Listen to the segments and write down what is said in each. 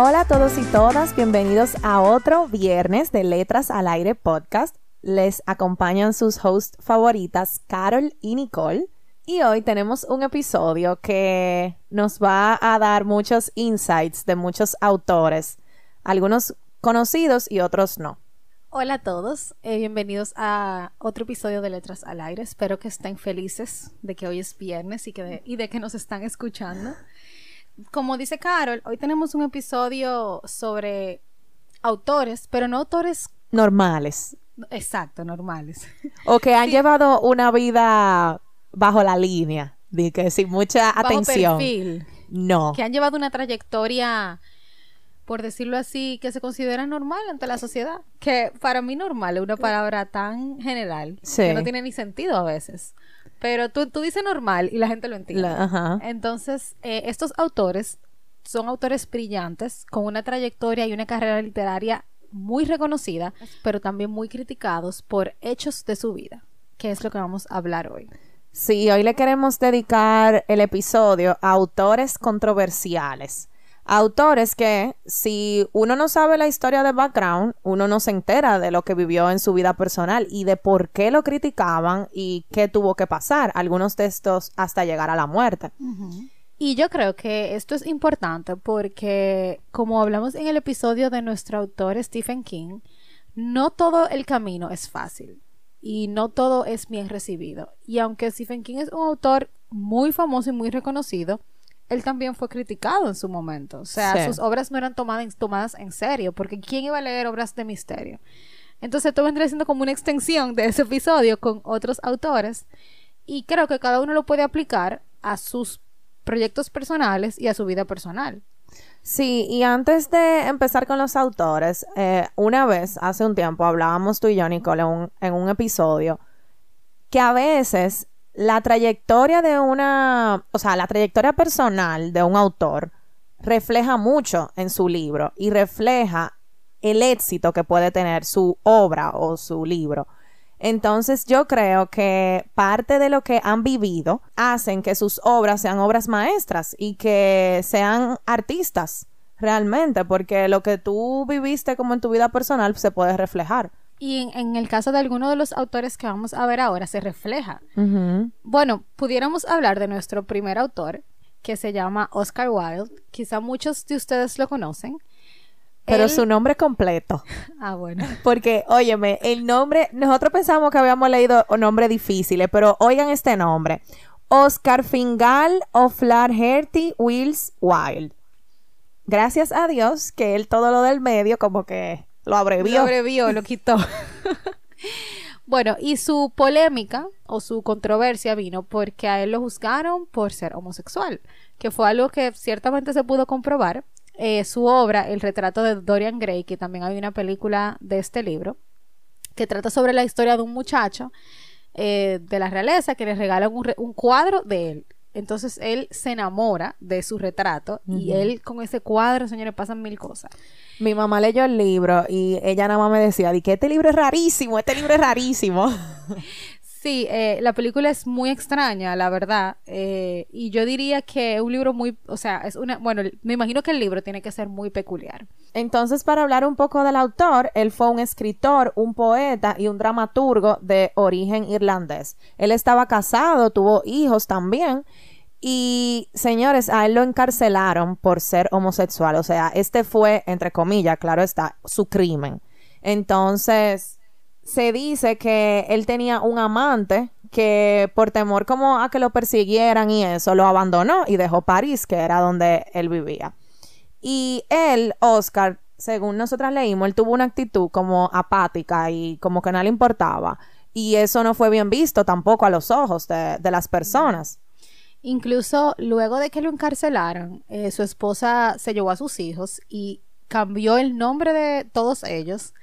Hola a todos y todas, bienvenidos a otro viernes de Letras al Aire podcast. Les acompañan sus hosts favoritas, Carol y Nicole. Y hoy tenemos un episodio que nos va a dar muchos insights de muchos autores, algunos conocidos y otros no. Hola a todos, eh, bienvenidos a otro episodio de Letras al Aire. Espero que estén felices de que hoy es viernes y, que y de que nos están escuchando como dice Carol, hoy tenemos un episodio sobre autores, pero no autores normales. Exacto, normales. O que han llevado una vida bajo la línea, de que sin mucha bajo atención. Perfil. No. Que han llevado una trayectoria, por decirlo así, que se considera normal ante la sociedad. Que para mí normal es una palabra tan general que no tiene ni sentido a veces. Pero tú, tú dices normal y la gente lo entiende. Entonces, eh, estos autores son autores brillantes, con una trayectoria y una carrera literaria muy reconocida, pero también muy criticados por hechos de su vida, que es lo que vamos a hablar hoy. Sí, hoy le queremos dedicar el episodio a autores controversiales autores que si uno no sabe la historia de background, uno no se entera de lo que vivió en su vida personal y de por qué lo criticaban y qué tuvo que pasar, algunos de estos hasta llegar a la muerte. Y yo creo que esto es importante porque, como hablamos en el episodio de nuestro autor Stephen King, no todo el camino es fácil y no todo es bien recibido. Y aunque Stephen King es un autor muy famoso y muy reconocido, él también fue criticado en su momento. O sea, sus obras no eran tomadas, tomadas en serio, porque ¿quién iba a leer obras de misterio? Entonces, esto vendría siendo como una extensión de ese episodio con otros autores. Y creo que cada uno lo puede aplicar a sus proyectos personales y a su vida personal. Sí, y antes de empezar con los autores, eh, una vez, hace un tiempo, hablábamos tú y yo, Nicole, en un episodio, que a veces la trayectoria de una, o sea, la trayectoria personal de un autor refleja mucho en su libro y refleja el éxito que puede tener su obra o su libro. Entonces yo creo que parte de lo que han vivido hacen que sus obras sean obras maestras y que sean artistas realmente, porque lo que tú viviste como en tu vida personal se puede reflejar. Y en, el caso de alguno de los autores que vamos a ver ahora se refleja. Bueno, pudiéramos hablar de nuestro primer autor, que se llama Oscar Wilde. Quizá muchos de ustedes lo conocen. Pero su nombre completo. Ah, bueno. Porque, óyeme, el nombre, nosotros pensamos que habíamos leído nombres difíciles, pero oigan este nombre. Oscar Fingal O'Flaherty Wills Wilde. Gracias a Dios que él todo lo del medio como que lo abrevió. Lo abrevió, lo quitó. bueno, y su polémica o su controversia vino porque a él lo juzgaron por ser homosexual, que fue algo que ciertamente se pudo comprobar. Eh, su obra, El retrato de Dorian Gray, que también hay una película de este libro, que trata sobre la historia de un muchacho eh, de la realeza que le regalan un cuadro de él entonces él se enamora de su retrato y él con ese cuadro, señores, pasan mil cosas. Mi mamá leyó el libro y ella nada más me decía, di que este libro es rarísimo, este libro es rarísimo. Sí, eh, la película es muy extraña, la verdad. Eh, y yo diría que es un libro muy, o sea, es una, bueno, me imagino que el libro tiene que ser muy peculiar. Entonces, para hablar un poco del autor, él fue un escritor, un poeta y un dramaturgo de origen irlandés. Él estaba casado, tuvo hijos también. Y señores, a él lo encarcelaron por ser homosexual. O sea, este fue, entre comillas, claro está, su crimen. Entonces, se dice que él tenía un amante que por temor como a que lo persiguieran y eso, lo abandonó y dejó París, que era donde él vivía. Y él, Oscar, según nosotras leímos, él tuvo una actitud como apática y como que no le importaba. Y eso no fue bien visto tampoco a los ojos de, de las personas. Incluso luego de que lo encarcelaron, eh, su esposa se llevó a sus hijos y cambió el nombre de todos ellos.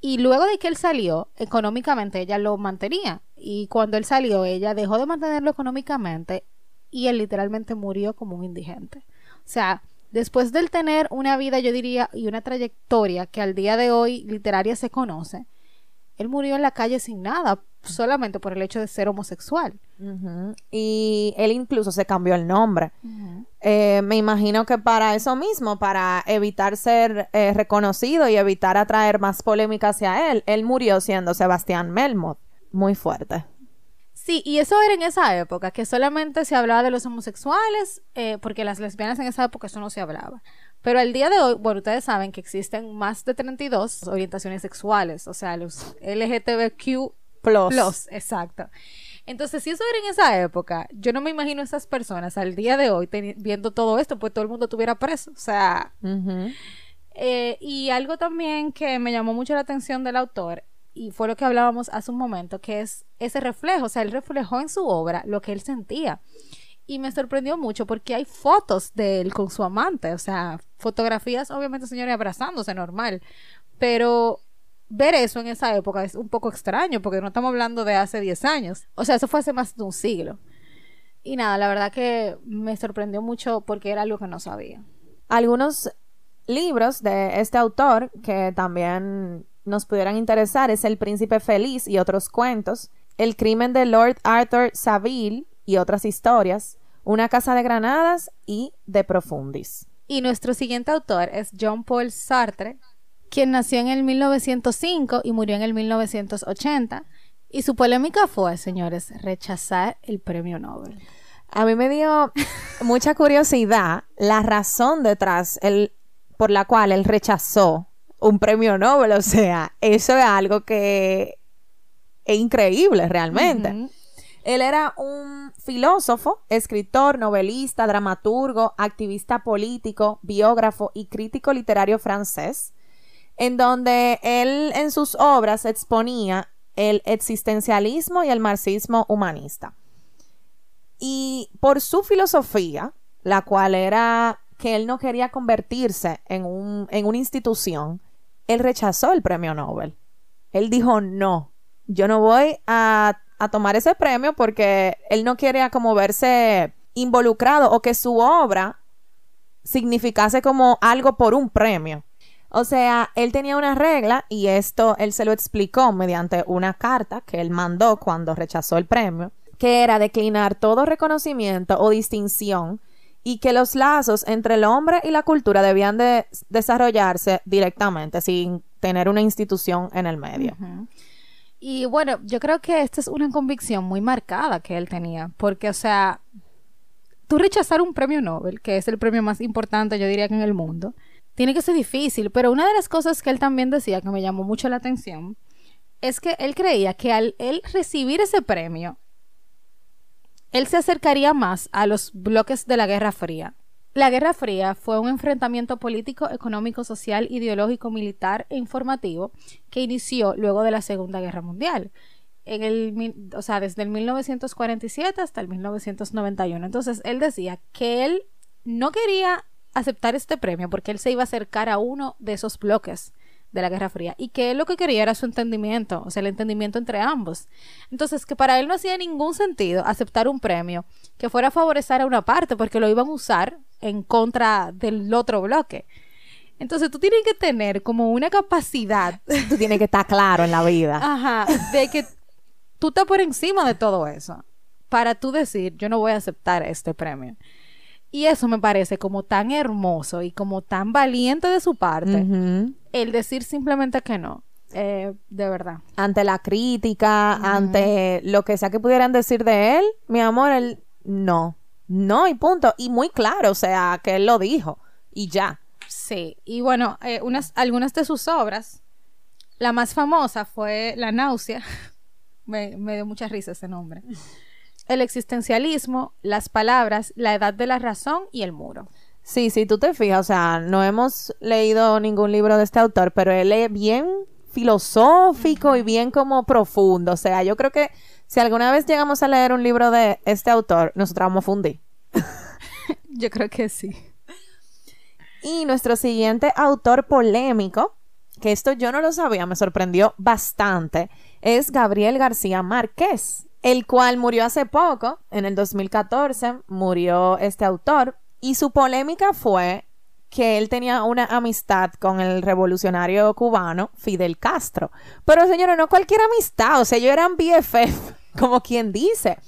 Y luego de que él salió, económicamente ella lo mantenía. Y cuando él salió, ella dejó de mantenerlo económicamente y él literalmente murió como un indigente. O sea, después de tener una vida, yo diría, y una trayectoria que al día de hoy literaria se conoce, él murió en la calle sin nada, solamente por el hecho de ser homosexual. Y él incluso se cambió el nombre. Eh, me imagino que para eso mismo, para evitar ser eh, reconocido y evitar atraer más polémica hacia él, él murió siendo Sebastián Melmoth. Muy fuerte. Sí, y eso era en esa época, que solamente se hablaba de los homosexuales, eh, porque las lesbianas en esa época eso no se hablaba. Pero al día de hoy, bueno, ustedes saben que existen más de 32 orientaciones sexuales, o sea, los LGTBQ plus. exacto. Entonces, si eso era en esa época, yo no me imagino esas personas al día de hoy viendo todo esto, pues todo el mundo estuviera preso. O sea, eh, y algo también que me llamó mucho la atención del autor, y fue lo que hablábamos hace un momento, que es ese reflejo, o sea, él reflejó en su obra lo que él sentía y me sorprendió mucho porque hay fotos de él con su amante, o sea, fotografías, obviamente, señores, abrazándose, normal, pero ver eso en esa época es un poco extraño porque no estamos hablando de hace 10 años, o sea, eso fue hace más de un siglo. Y nada, la verdad que me sorprendió mucho porque era algo que no sabía. Algunos libros de este autor que también nos pudieran interesar es El Príncipe Feliz y otros cuentos, El crimen de Lord Arthur Saville y otras historias, una casa de granadas y De Profundis. Y nuestro siguiente autor es John Paul Sartre, quien nació en el 1905 y murió en el 1980. Y su polémica fue, señores, rechazar el premio Nobel. A mí me dio mucha curiosidad la razón detrás el, por la cual él rechazó un premio Nobel. O sea, eso es algo que es increíble realmente. Él era un filósofo, escritor, novelista, dramaturgo, activista político, biógrafo y crítico literario francés, en donde él en sus obras exponía el existencialismo y el marxismo humanista. Y por su filosofía, la cual era que él no quería convertirse en, un, en una institución, él rechazó el premio Nobel. Él dijo, no, yo no voy a a tomar ese premio porque él no quiere como verse involucrado o que su obra significase como algo por un premio. O sea, él tenía una regla y esto él se lo explicó mediante una carta que él mandó cuando rechazó el premio, que era declinar todo reconocimiento o distinción y que los lazos entre el hombre y la cultura debían de desarrollarse directamente sin tener una institución en el medio. Y bueno, yo creo que esta es una convicción muy marcada que él tenía, porque, o sea, tú rechazar un premio Nobel, que es el premio más importante, yo diría que en el mundo, tiene que ser difícil, pero una de las cosas que él también decía que me llamó mucho la atención es que él creía que al él recibir ese premio, él se acercaría más a los bloques de la Guerra Fría la Guerra Fría fue un enfrentamiento político, económico, social, ideológico, militar e informativo que inició luego de la Segunda Guerra Mundial. En el, o sea, desde el 1947 hasta el 1991. Entonces, él decía que él no quería aceptar este premio porque él se iba a acercar a uno de esos bloques de la Guerra Fría y que él lo que quería era su entendimiento, o sea, el entendimiento entre ambos. Entonces, que para él no hacía ningún sentido aceptar un premio que fuera a favorecer a una parte porque lo iban a usar en contra del otro bloque. Entonces, tú tienes que tener como una capacidad. Tú tienes que estar claro en la vida. Ajá, de que tú estás por encima de todo eso para tú decir, yo no voy a aceptar este premio. Y eso me parece como tan hermoso y como tan valiente de su parte, el decir simplemente que no. Eh, de verdad. Ante la crítica, ante lo que sea que pudieran decir de él, mi amor, él no. No, y punto. Y muy claro, o sea, que él lo dijo. Y ya. Sí, y bueno, eh, unas, algunas de sus obras, la más famosa fue La náusea. me, me dio mucha risa ese nombre el existencialismo, las palabras, la edad de la razón y el muro. Sí, sí, tú te fijas, o sea, no hemos leído ningún libro de este autor, pero él es bien filosófico y bien como profundo. O sea, yo creo que si alguna vez llegamos a leer un libro de este autor, nosotros vamos a fundir. yo creo que sí. Y nuestro siguiente autor polémico, que esto yo no lo sabía, me sorprendió bastante, es Gabriel García Márquez, el cual murió hace poco, en el 2014, murió este autor, y su polémica fue que él tenía una amistad con el revolucionario cubano Fidel Castro. Pero señores, no cualquier amistad, o sea, ellos eran BFF, como quien dice.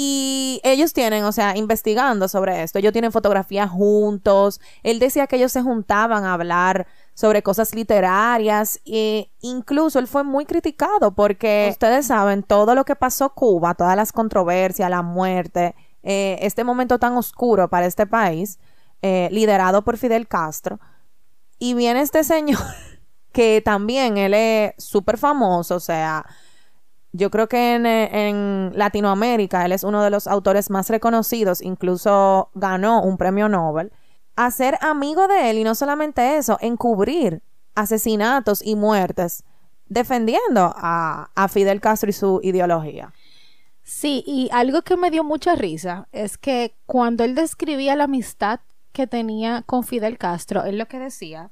Y ellos tienen, o sea, investigando sobre esto, ellos tienen fotografías juntos. Él decía que ellos se juntaban a hablar sobre cosas literarias e incluso él fue muy criticado porque ustedes saben todo lo que pasó Cuba, todas las controversias, la muerte, eh, este momento tan oscuro para este país, eh, liderado por Fidel Castro. Y viene este señor que también él es súper famoso, o sea, yo creo que en, Latinoamérica él es uno de los autores más reconocidos, incluso ganó un premio Nobel, a ser amigo de él y no solamente eso, encubrir asesinatos y muertes defendiendo a Fidel Castro y su ideología. Sí, y algo que me dio mucha risa es que cuando él describía la amistad que tenía con Fidel Castro, él lo que decía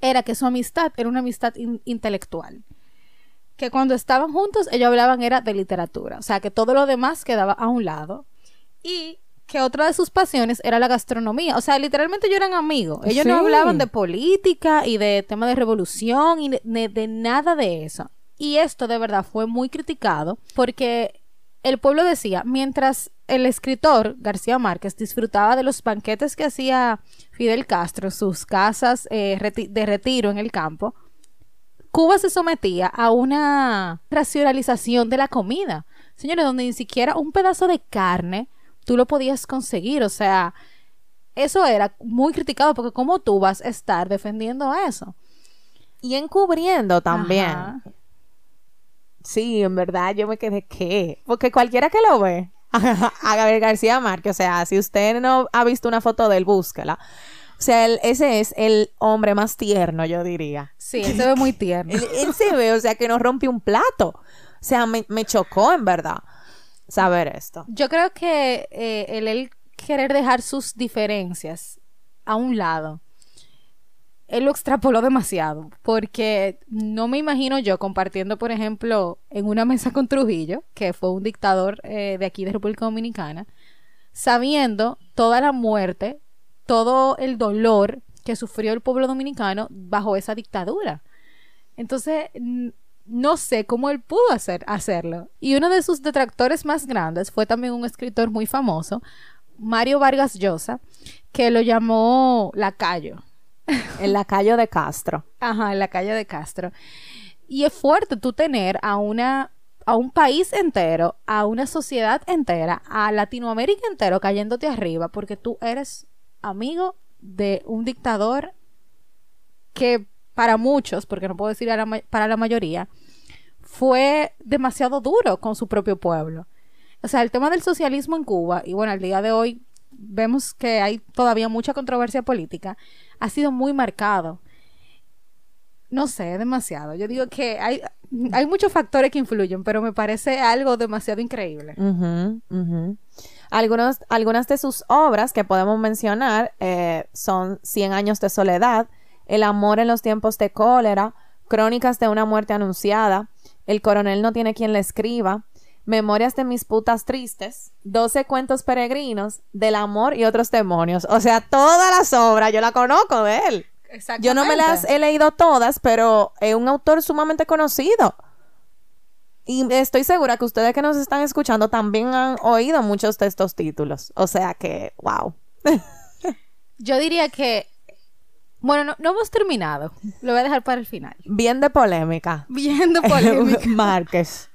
era que su amistad era una amistad intelectual que cuando estaban juntos ellos hablaban era de literatura, o sea que todo lo demás quedaba a un lado. Y que otra de sus pasiones era la gastronomía, o sea, literalmente ellos eran amigos, ellos no hablaban de política y de temas de revolución y de, nada de eso. Y esto de verdad fue muy criticado porque el pueblo decía, mientras el escritor García Márquez disfrutaba de los banquetes que hacía Fidel Castro, sus casas eh, de retiro en el campo, Cuba se sometía a una racionalización de la comida. Señores, donde ni siquiera un pedazo de carne tú lo podías conseguir. O sea, eso era muy criticado porque ¿cómo tú vas a estar defendiendo eso? Y encubriendo también. Sí, en verdad yo me quedé ¿qué? Porque cualquiera que lo ve a Gabriel García Márquez, o sea, si usted no ha visto una foto de él, búsquela. O sea, ese es el hombre más tierno, yo diría. Sí, él se ve muy tierno. él, se ve, o sea, que no rompe un plato. O sea, me, chocó en verdad saber esto. Yo creo que eh, el, querer dejar sus diferencias a un lado, él lo extrapoló demasiado, porque no me imagino yo compartiendo, por ejemplo, en una mesa con Trujillo, que fue un dictador eh, de aquí de República Dominicana, sabiendo toda la muerte todo el dolor que sufrió el pueblo dominicano bajo esa dictadura. Entonces, no sé cómo él pudo hacer, hacerlo. Y uno de sus detractores más grandes fue también un escritor muy famoso, Mario Vargas Llosa, que lo llamó Lacayo. El Lacayo de Castro. Ajá, el Lacayo de Castro. Y es fuerte tú tener a una a un país entero, a una sociedad entera, a Latinoamérica entero cayéndote arriba porque tú eres amigo de un dictador que para muchos, porque no puedo decir para la mayoría, fue demasiado duro con su propio pueblo. O sea, el tema del socialismo en Cuba, y bueno, al día de hoy vemos que hay todavía mucha controversia política, ha sido muy marcado. No sé, demasiado. Yo digo que hay, hay muchos factores que influyen, pero me parece algo demasiado increíble. Algunos, algunas de sus obras que podemos mencionar eh, son Cien años de soledad, El amor en los tiempos de cólera, Crónicas de una muerte anunciada, El coronel no tiene quien le escriba, Memorias de mis putas tristes, Doce cuentos peregrinos, Del amor y otros demonios. O sea, todas las obras, yo la conozco de él. Yo no me las he leído todas, pero es un autor sumamente conocido. Y estoy segura que ustedes que nos están escuchando también han oído muchos de estos títulos. O sea que, wow. Yo diría que, bueno, no, hemos terminado. Lo voy a dejar para el final. Bien de polémica. Bien de polémica. Márquez.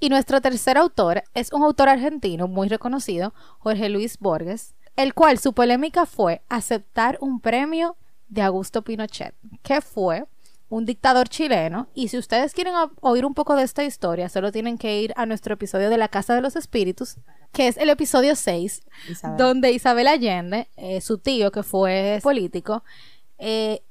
Y nuestro tercer autor es un autor argentino muy reconocido, Jorge Luis Borges, el cual su polémica fue aceptar un premio de Augusto Pinochet, que fue un dictador chileno. Y si ustedes quieren oír un poco de esta historia, solo tienen que ir a nuestro episodio de la Casa de los Espíritus, que es el episodio 6, Isabel. donde Isabel Allende, eh, su tío que fue político, eh,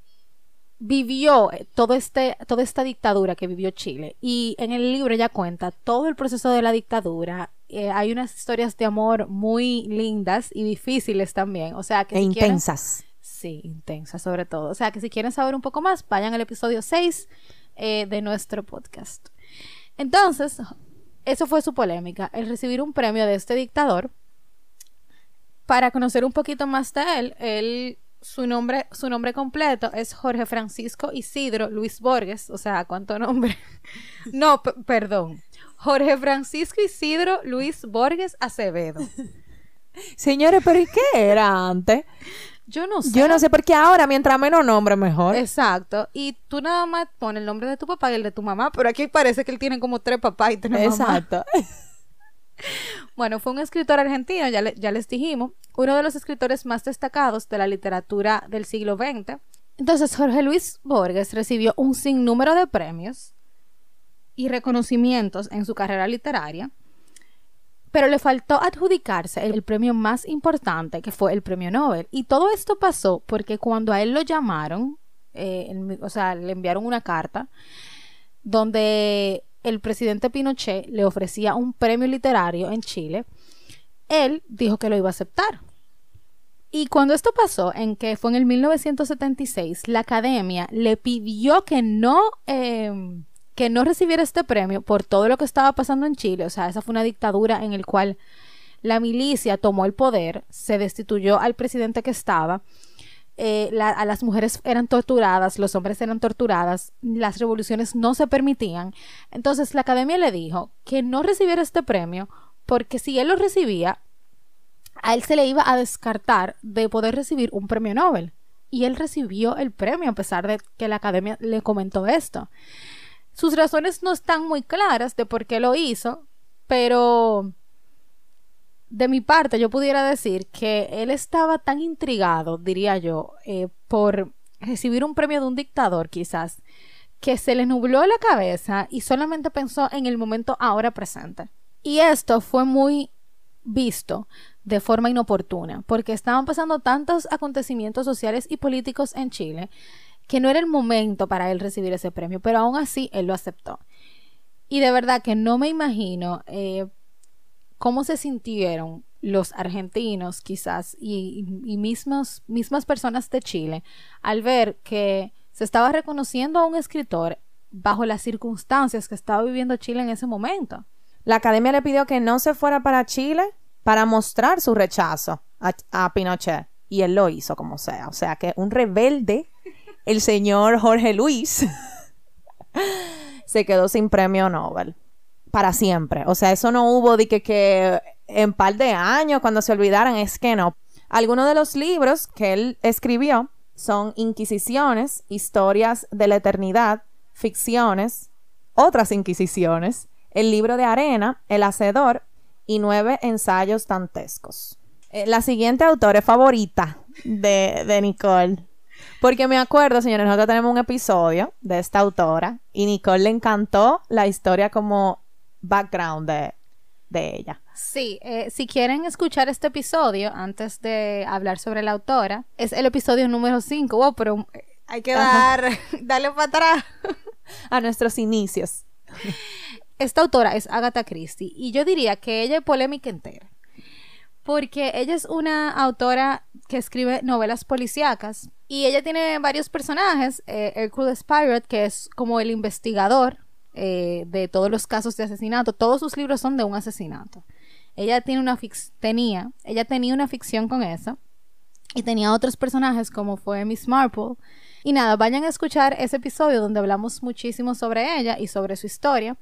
vivió eh, todo este, toda esta dictadura que vivió Chile. Y en el libro ella cuenta todo el proceso de la dictadura. Eh, hay unas historias de amor muy lindas y difíciles también. O sea que e si quieren- intensas. Sí, intensa sobre todo. O sea que si quieren saber un poco más, vayan al episodio 6 eh, de nuestro podcast. Entonces, eso fue su polémica, el recibir un premio de este dictador. Para conocer un poquito más de él, él su nombre, su nombre completo es Jorge Francisco Isidro Luis Borges. O sea, ¿cuánto nombre? no, perdón. Jorge Francisco Isidro Luis Borges Acevedo. Señores, pero ¿y qué era antes? Yo no sé. Yo no sé, porque ahora, mientras menos nombre, mejor. Exacto. Y tú nada más pones el nombre de tu papá y el de tu mamá, pero aquí parece que él tiene como tres papás y tres mamás. Exacto. Bueno, fue un escritor argentino, ya, le- ya les dijimos, uno de los escritores más destacados de la literatura del siglo XX. Entonces, Jorge Luis Borges recibió un sinnúmero de premios y reconocimientos en su carrera literaria, pero le faltó adjudicarse el premio más importante, que fue el premio Nobel. Y todo esto pasó porque cuando a él lo llamaron, eh, o sea, le enviaron una carta donde el presidente Pinochet le ofrecía un premio literario en Chile, él dijo que lo iba a aceptar. Y cuando esto pasó, en que fue en el 1976, la academia le pidió que no, eh, que no recibiera este premio por todo lo que estaba pasando en Chile. O sea, esa fue una dictadura en la cual la milicia tomó el poder, se destituyó al presidente que estaba, eh, la- a las mujeres eran torturadas, los hombres eran torturadas, las revoluciones no se permitían. Entonces la academia le dijo que no recibiera este premio porque si él lo recibía, a él se le iba a descartar de poder recibir un premio Nobel. Y él recibió el premio a pesar de que la academia le comentó esto. Sus razones no están muy claras de por qué lo hizo, pero de mi parte yo pudiera decir que él estaba tan intrigado, diría yo, eh, por recibir un premio de un dictador quizás, que se le nubló la cabeza y solamente pensó en el momento ahora presente. Y esto fue muy visto de forma inoportuna, porque estaban pasando tantos acontecimientos sociales y políticos en Chile que no era el momento para él recibir ese premio, pero aún así él lo aceptó. Y de verdad que no me imagino eh, cómo se sintieron los argentinos quizás y, y mismos, mismas personas de Chile al ver que se estaba reconociendo a un escritor bajo las circunstancias que estaba viviendo Chile en ese momento. La academia le pidió que no se fuera para Chile para mostrar su rechazo a, a Pinochet. Y él lo hizo como sea. O sea que un rebelde, el señor Jorge Luis, se quedó sin premio Nobel. Para siempre. O sea, eso no hubo de que, que en par de años cuando se olvidaran. Es que no. Algunos de los libros que él escribió son Inquisiciones, Historias de la Eternidad, Ficciones, otras Inquisiciones, El libro de arena, El hacedor y nueve ensayos dantescos. Eh, la siguiente autora favorita de, de Nicole. Porque me acuerdo, señores, nosotros tenemos un episodio de esta autora y Nicole le encantó la historia como background de, de ella. Sí, eh, si quieren escuchar este episodio antes de hablar sobre la autora, es el episodio número 5. Wow, pero eh, hay que dar, darle para atrás. A nuestros inicios. Esta autora es Agatha Christie y yo diría que ella es polémica entera. Porque ella es una autora que escribe novelas policíacas y ella tiene varios personajes. Eh, Hercules Pirate, que es como el investigador eh, de todos los casos de asesinato. Todos sus libros son de un asesinato. Ella tiene una tenía, ella tenía una ficción con eso. Y tenía otros personajes como fue Miss Marple. Y nada, vayan a escuchar ese episodio donde hablamos muchísimo sobre ella y sobre su historia.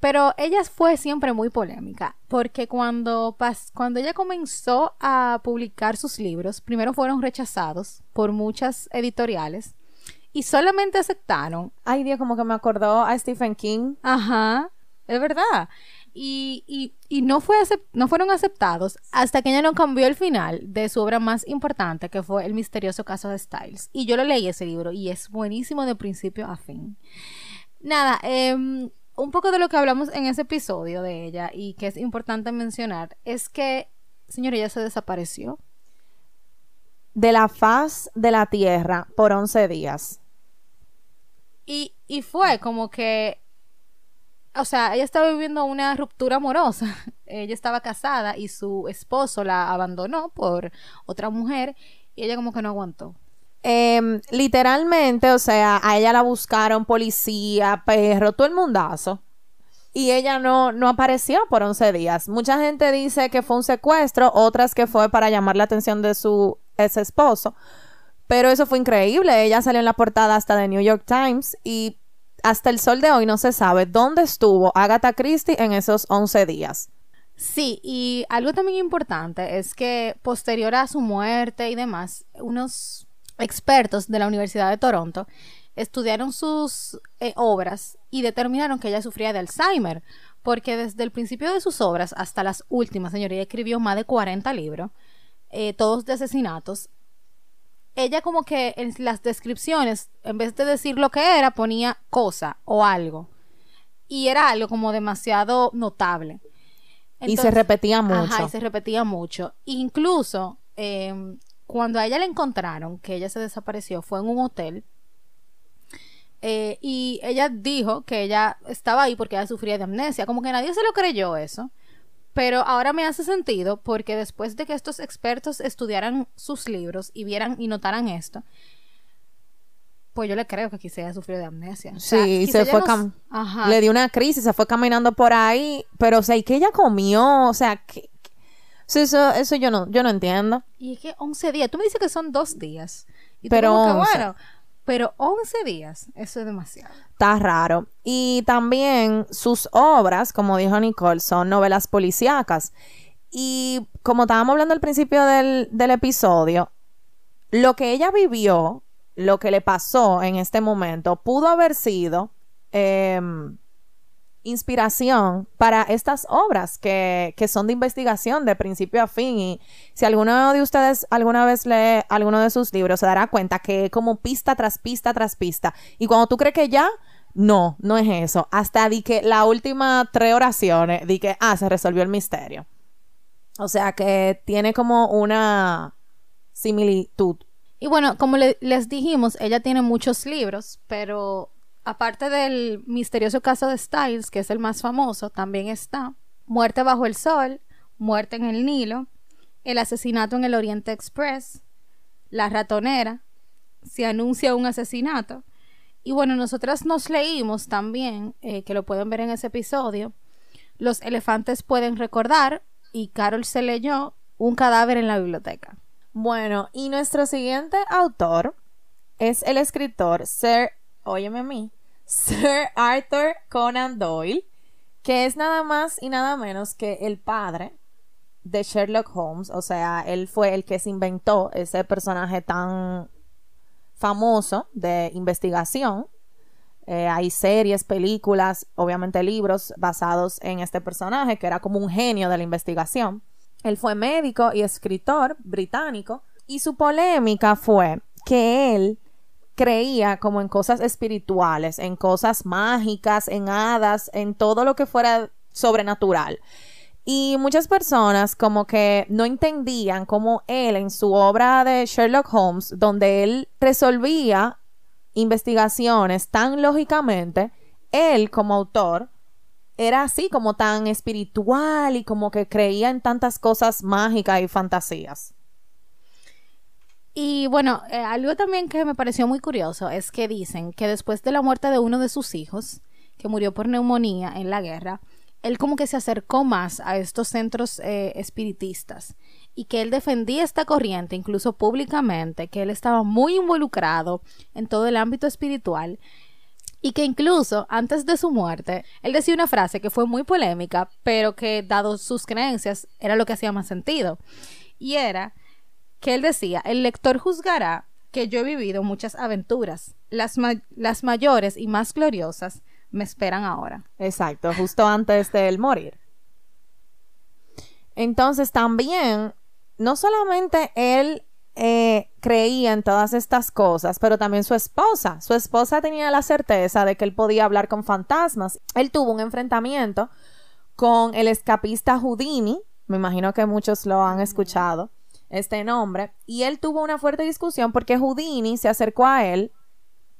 Pero ella fue siempre muy polémica, porque cuando, pas cuando ella comenzó a publicar sus libros, primero fueron rechazados por muchas editoriales y solamente aceptaron Ay, Dios, como que me acordó a Stephen King. Ajá, es verdad. Y, y, no, fue no fueron aceptados hasta que ella no cambió el final de su obra más importante, que fue El misterioso caso de Styles. Y yo lo leí ese libro y es buenísimo de principio a fin. Nada, eh, un poco de lo que hablamos en ese episodio de ella y que es importante mencionar es que, señora, ella se desapareció. De la faz de la tierra por 11 días. Y, y fue como que, o sea, ella estaba viviendo una ruptura amorosa. ella estaba casada y su esposo la abandonó por otra mujer y ella como que no aguantó. Em, literalmente, o sea, a ella la buscaron policía, perro, todo el mundazo. Y ella no, no apareció por 11 días. Mucha gente dice que fue un secuestro, otras que fue para llamar la atención de su ex esposo. Pero eso fue increíble. Ella salió en la portada hasta de New York Times y hasta el sol de hoy no se sabe dónde estuvo Agatha Christie en esos 11 días. Sí, y algo también importante es que posterior a su muerte y demás, unos expertos de la Universidad de Toronto estudiaron sus eh, obras y determinaron que ella sufría de Alzheimer, porque desde el principio de sus obras hasta las últimas, señoría, escribió más de 40 libros, eh, todos de asesinatos. Ella como que en las descripciones, en vez de decir lo que era, ponía cosa o algo. Y era algo como demasiado notable. y se repetía mucho. Ajá, y se repetía mucho. Incluso em, cuando a ella le encontraron que ella se desapareció fue en un hotel. Eh, y ella dijo que ella estaba ahí porque ella sufría de amnesia. Como que nadie se lo creyó eso. Pero ahora me hace sentido porque después de que estos expertos estudiaran sus libros y vieran y notaran esto, pues yo le creo que se haya sufrido de amnesia. sí, se fue le dio una crisis, se fue caminando por ahí, pero o sea, ¿y qué ella comió? O sea, ¿qué, Sí, eso, eso yo no, yo no entiendo. Y es que 11 días, tú me dices que son dos días. pero bueno, pero 11 días, eso es demasiado. Está raro. Y también sus obras, como dijo Nicole, son novelas policíacas. Y como estábamos hablando al principio del, del episodio, lo que ella vivió, lo que le pasó en este momento, pudo haber sido eh, inspiración para estas obras que, son de investigación de principio a fin. Y si alguno de ustedes alguna vez lee alguno de sus libros, se dará cuenta que como pista tras pista tras pista. Y cuando tú crees que ya, no, no es eso. Hasta di que la última tres oraciones, di que, ah, se resolvió el misterio. O sea que tiene como una similitud. Y bueno, como les dijimos, ella tiene muchos libros, pero aparte del misterioso caso de Styles, que es el más famoso, también está Muerte bajo el Sol, Muerte en el Nilo, El asesinato en el Oriente Express, La ratonera, Se anuncia un asesinato. Y bueno, nosotras nos leímos también, eh, que lo pueden ver en ese episodio, Los elefantes pueden recordar, y Carol se leyó Un cadáver en la biblioteca. Bueno, y nuestro siguiente autor es el escritor Sir, óyeme a mí, Sir Arthur Conan Doyle, que es nada más y nada menos que el padre de Sherlock Holmes, o sea, él fue el que se inventó ese personaje tan famoso de investigación. Eh, hay series, películas, obviamente libros basados en este personaje, que era como un genio de la investigación. Él fue médico y escritor británico, y su polémica fue que él creía como en cosas espirituales, en cosas mágicas, en hadas, en todo lo que fuera sobrenatural. Y muchas personas como que no entendían cómo él en su obra de Sherlock Holmes, donde él resolvía investigaciones tan lógicamente, él como autor era así como tan espiritual y como que creía en tantas cosas mágicas y fantasías. Y bueno, eh, algo también que me pareció muy curioso es que dicen que después de la muerte de uno de sus hijos, que murió por neumonía en la guerra, él como que se acercó más a estos centros eh, espiritistas y que él defendía esta corriente incluso públicamente, que él estaba muy involucrado en todo el ámbito espiritual y que incluso antes de su muerte, él decía una frase que fue muy polémica, pero que dado sus creencias era lo que hacía más sentido. Y era que él decía, el lector juzgará que yo he vivido muchas aventuras, las, las mayores y más gloriosas me esperan ahora. Exacto, justo antes de él morir. Entonces también, no solamente él eh, creía en todas estas cosas, pero también su esposa. Su esposa tenía la certeza de que él podía hablar con fantasmas. Él tuvo un enfrentamiento con el escapista Houdini, me imagino que muchos lo han escuchado, este nombre, y él tuvo una fuerte discusión porque Houdini se acercó a él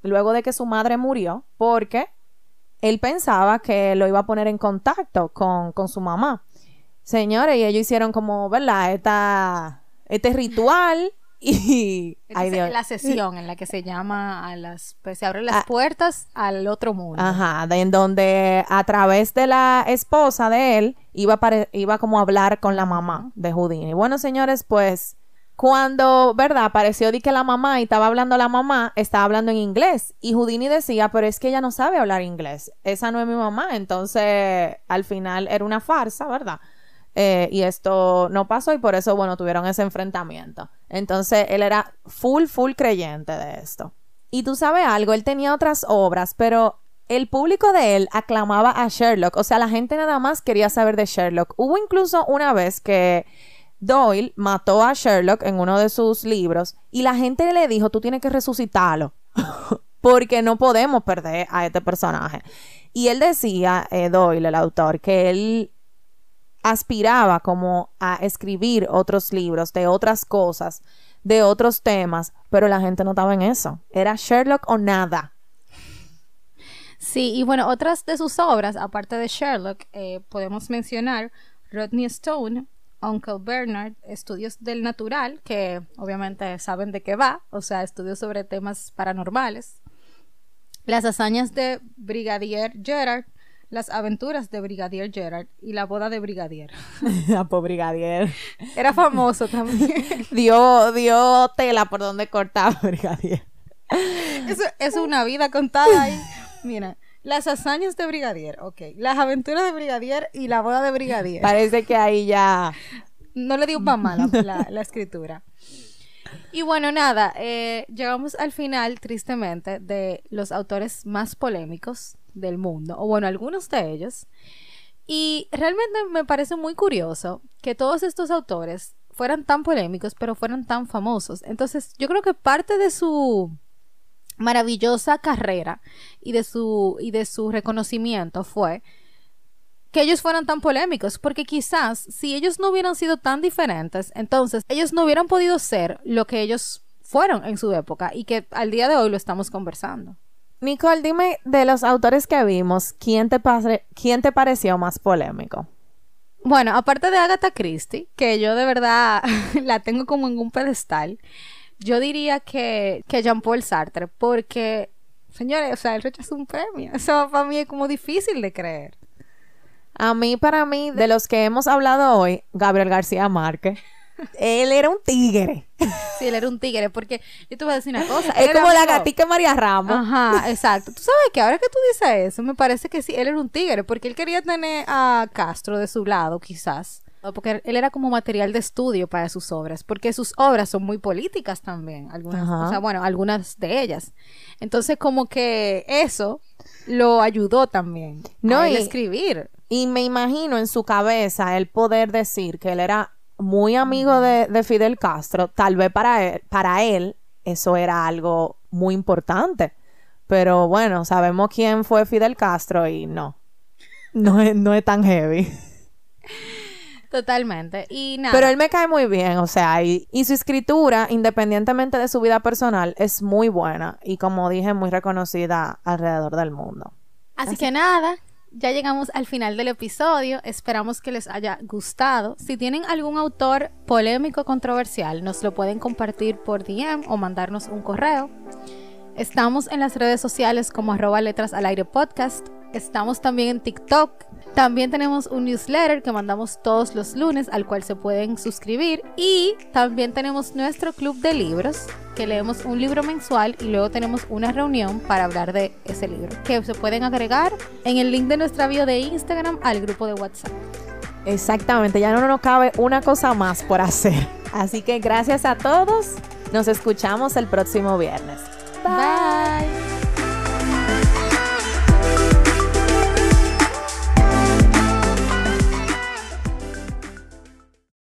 luego de que su madre murió, porque él pensaba que lo iba a poner en contacto con, con su mamá. Señores, y ellos hicieron como, ¿verdad? Esta, este ritual y ay, Dios. la sesión en la que se llama a las pues se abren las ah. puertas al otro mundo. Ajá, en donde a través de la esposa de él iba iba como a hablar con la mamá de Houdini. Bueno, señores, pues cuando, ¿verdad? Apareció di que la mamá y estaba hablando la mamá, estaba hablando en inglés y Houdini decía, "Pero es que ella no sabe hablar inglés. Esa no es mi mamá." Entonces, al final era una farsa, ¿verdad? Eh, y esto no pasó y por eso, bueno, tuvieron ese enfrentamiento. Entonces, él era full, full creyente de esto. Y tú sabes algo, él tenía otras obras, pero el público de él aclamaba a Sherlock. O sea, la gente nada más quería saber de Sherlock. Hubo incluso una vez que Doyle mató a Sherlock en uno de sus libros y la gente le dijo, tú tienes que resucitarlo. porque no podemos perder a este personaje. Y él decía, eh, Doyle, el autor, que él aspiraba como a escribir otros libros de otras cosas, de otros temas, pero la gente no estaba en eso. Era Sherlock o nada. Sí, y bueno, otras de sus obras, aparte de Sherlock, eh, podemos mencionar Rodney Stone, Uncle Bernard, Estudios del Natural, que obviamente saben de qué va, o sea, estudios sobre temas paranormales. Las hazañas de Brigadier Gerard, las aventuras de Brigadier Gerard y la boda de Brigadier. por Brigadier. Era famoso también. dio, dio tela por donde cortaba Brigadier. Eso es una vida contada ahí. Mira, las hazañas de Brigadier, ok. Las aventuras de Brigadier y la boda de Brigadier. Parece que ahí ya... No le dio para mal la, la, escritura. Y bueno, nada, eh, llegamos al final, tristemente, de los autores más polémicos del mundo, o bueno, algunos de ellos. Y realmente me parece muy curioso que todos estos autores fueran tan polémicos, pero fueran tan famosos. Entonces, yo creo que parte de su maravillosa carrera y de su y de su reconocimiento fue que ellos fueran tan polémicos, porque quizás si ellos no hubieran sido tan diferentes, entonces ellos no hubieran podido ser lo que ellos fueron en su época y que al día de hoy lo estamos conversando. Nicole, dime de los autores que vimos, ¿quién te, quién te pareció más polémico? Bueno, aparte de Agatha Christie, que yo de verdad la tengo como en un pedestal, yo diría que, que Jean-Paul Sartre, porque, señores, o sea, él rechazó un premio. Eso para mí es como difícil de creer. A mí, para mí, de los que hemos hablado hoy, Gabriel García Márquez. Él era un tigre. Sí, él era un tigre, porque yo te voy a decir una cosa. Es como la gatica María Ramos. Ajá, exacto. Tú sabes que ahora que tú dices eso, me parece que sí, él era un tigre, porque él quería tener a Castro de su lado, quizás. Porque él era como material de estudio para sus obras, porque sus obras son muy políticas también, algunas, o sea, bueno, algunas de ellas. Entonces, como que eso lo ayudó también no, a escribir. Y me imagino en su cabeza el poder decir que él era muy amigo de, Fidel Castro, tal vez para él, para él eso era algo muy importante. Pero bueno, sabemos quién fue Fidel Castro y no, no es, no es tan heavy. Totalmente. Y nada. Pero él me cae muy bien, o sea, y, y, su escritura, independientemente de su vida personal, es muy buena y como dije, muy reconocida alrededor del mundo. Así que nada, ya llegamos al final del episodio. Esperamos que les haya gustado. Si tienen algún autor polémico controversial, nos lo pueden compartir por DM o mandarnos un correo. Estamos en las redes sociales como arroba letras al aire podcast. Estamos también en TikTok. También tenemos un newsletter que mandamos todos los lunes al cual se pueden suscribir. Y también tenemos nuestro club de libros que leemos un libro mensual y luego tenemos una reunión para hablar de ese libro que se pueden agregar en el link de nuestra bio de Instagram al grupo de WhatsApp. Exactamente, ya no nos cabe una cosa más por hacer. Así que gracias a todos. Nos escuchamos el próximo viernes. Bye. Bye.